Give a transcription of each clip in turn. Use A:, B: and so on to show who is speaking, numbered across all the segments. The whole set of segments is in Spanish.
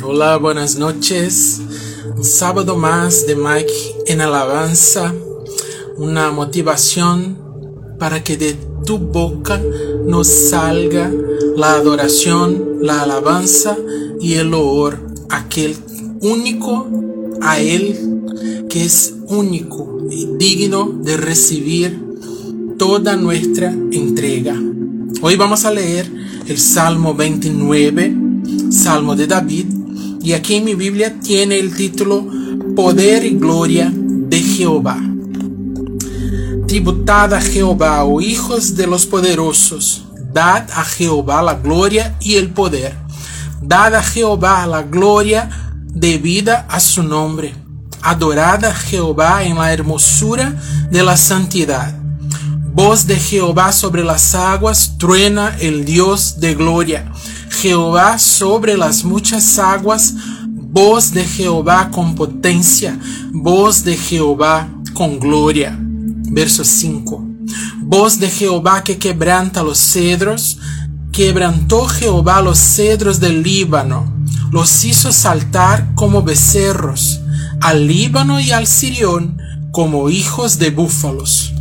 A: Hola, buenas noches. Un sábado más de Mike en alabanza. Una motivación para que de tu boca nos salga la adoración, la alabanza y el loor. Aquel único a Él que es único y digno de recibir toda nuestra entrega. Hoy vamos a leer el Salmo 29, Salmo de David, y aquí en mi Biblia tiene el título Poder y Gloria de Jehová. Tributad Jehová, oh hijos de los poderosos, dad a Jehová la gloria y el poder. Dad a Jehová la gloria debida a su nombre. Adorad a Jehová en la hermosura de la santidad Voz de Jehová sobre las aguas, truena el Dios de gloria. Jehová sobre las muchas aguas, voz de Jehová con potencia, voz de Jehová con gloria. Verso 5. Voz de Jehová que quebranta los cedros, quebrantó Jehová los cedros del Líbano, los hizo saltar como becerros, al Líbano y al Sirión como hijos de búfalos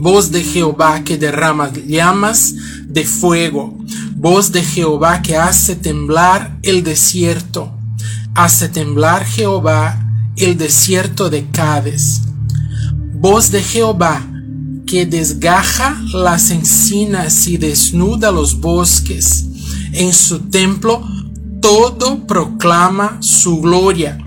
A: voz de Jehová que derrama llamas de fuego, voz de Jehová que hace temblar el desierto, hace temblar Jehová el desierto de Cades, voz de Jehová que desgaja las encinas y desnuda los bosques, en su templo todo proclama su gloria.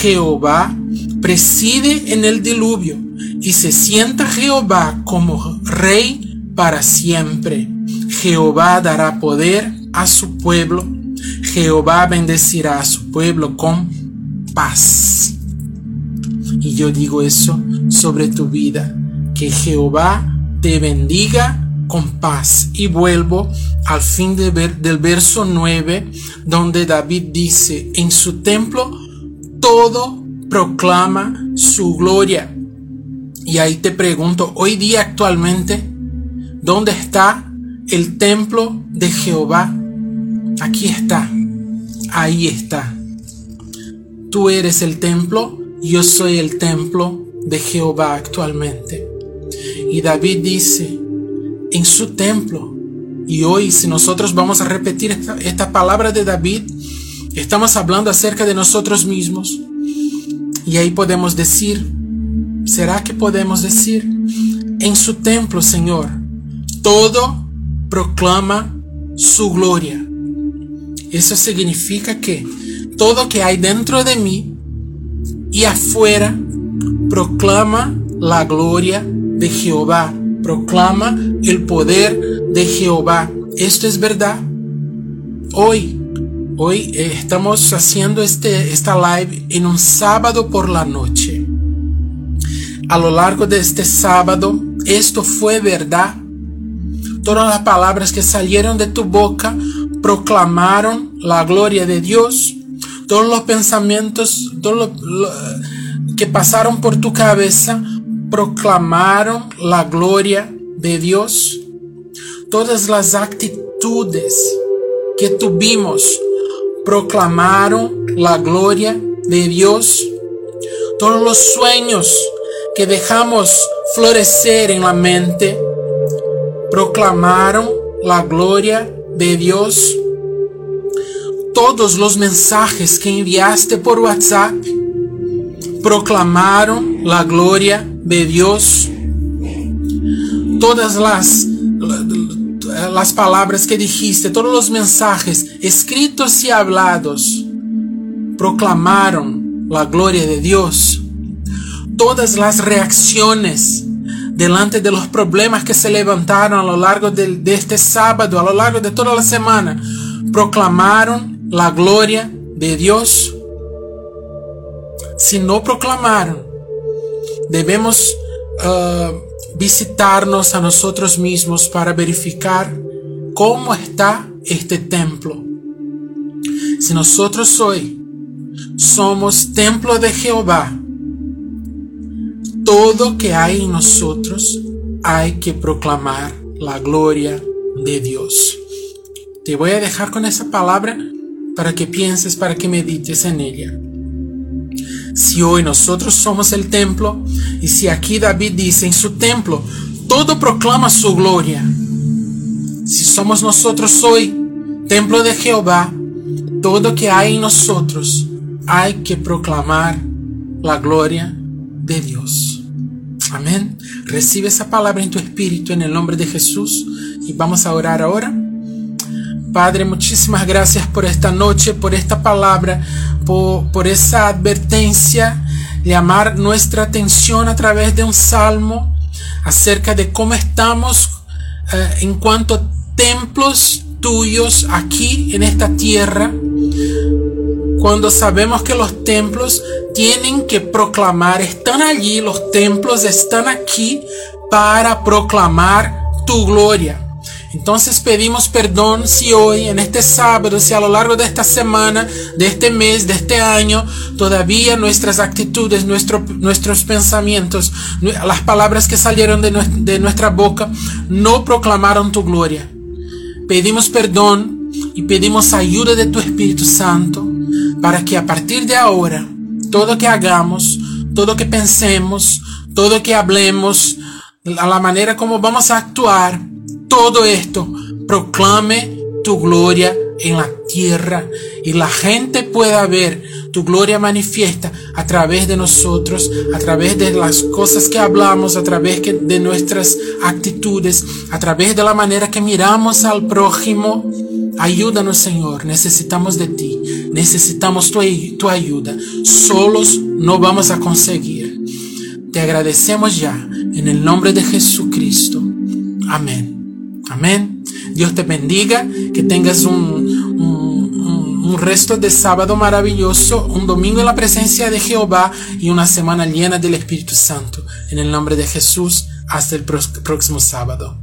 A: Jehová preside en el diluvio y se sienta Jehová como rey para siempre. Jehová dará poder a su pueblo. Jehová bendecirá a su pueblo con paz. Y yo digo eso sobre tu vida, que Jehová te bendiga con paz. Y vuelvo al fin de ver, del verso 9, donde David dice, en su templo todo proclama su gloria. Y ahí te pregunto, hoy día actualmente, ¿dónde está el templo de Jehová? Aquí está, ahí está. Tú eres el templo, yo soy el templo de Jehová actualmente. Y David dice, en su templo, y hoy si nosotros vamos a repetir esta, esta palabra de David, estamos hablando acerca de nosotros mismos. Y ahí podemos decir, ¿Será que podemos decir, en su templo, Señor, todo proclama su gloria? Eso significa que todo que hay dentro de mí y afuera proclama la gloria de Jehová, proclama el poder de Jehová. Esto es verdad. Hoy, hoy eh, estamos haciendo este, esta live en un sábado por la noche a lo largo de este sábado, esto fue verdad. Todas las palabras que salieron de tu boca proclamaron la gloria de Dios. Todos los pensamientos que pasaron por tu cabeza proclamaron la gloria de Dios. Todas las actitudes que tuvimos proclamaron la gloria de Dios. Todos los sueños que dejamos florecer en la mente proclamaron la gloria de Dios. Todos los mensajes que enviaste por WhatsApp proclamaron la gloria de Dios. Todas las, las palabras que dijiste, todos los mensajes escritos y hablados proclamaron la gloria de Dios todas las reacciones delante de los problemas que se levantaron a lo largo de, este sábado, a lo largo de toda la semana, proclamaron la gloria de Dios. Si no proclamaron, debemos uh, visitarnos a nosotros mismos para verificar cómo está este templo. Si nosotros hoy somos templo de Jehová, todo que hay en nosotros hay que proclamar la gloria de Dios. Te voy a dejar con esa palabra para que pienses, para que medites en ella. Si hoy nosotros somos el templo, y si aquí David dice en su templo, todo proclama su gloria. Si somos nosotros hoy, templo de Jehová, todo que hay en nosotros, hay que proclamar la gloria de Dios. Amén. Recibe esa palabra en tu espíritu en el nombre de Jesús y vamos a orar ahora. Padre, muchísimas gracias por esta noche, por esta palabra, por, por esa advertencia, llamar nuestra atención a través de un salmo acerca de cómo estamos eh, en cuanto a templos tuyos aquí en esta tierra, cuando sabemos que los templos tienen que proclamar, están allí, los templos están aquí para proclamar tu gloria. Entonces pedimos perdón si hoy, en este sábado, si a lo largo de esta semana, de este mes, de este año, todavía nuestras actitudes, nuestros pensamientos, las palabras que salieron de, de nuestra boca, no proclamaron tu gloria. Pedimos perdón y pedimos ayuda de tu Espíritu Santo para que a partir de ahora, todo que hagamos, todo que pensemos, todo que hablemos, a la manera como vamos a actuar, todo esto proclame tu gloria en la tierra y la gente pueda ver tu gloria manifiesta a través de nosotros, a través de las cosas que hablamos, a través de nuestras actitudes, a través de la manera que miramos al prójimo. Ayúdanos, Señor, necesitamos de ti, necesitamos tu, ayuda. Solos no vamos a conseguir. Te agradecemos ya en el nombre de Jesucristo. Amén. Amén. Dios te bendiga, que tengas un, un, resto de sábado maravilloso, un domingo en la presencia de Jehová y una semana llena del Espíritu Santo. En el nombre de Jesús, hasta el próximo sábado.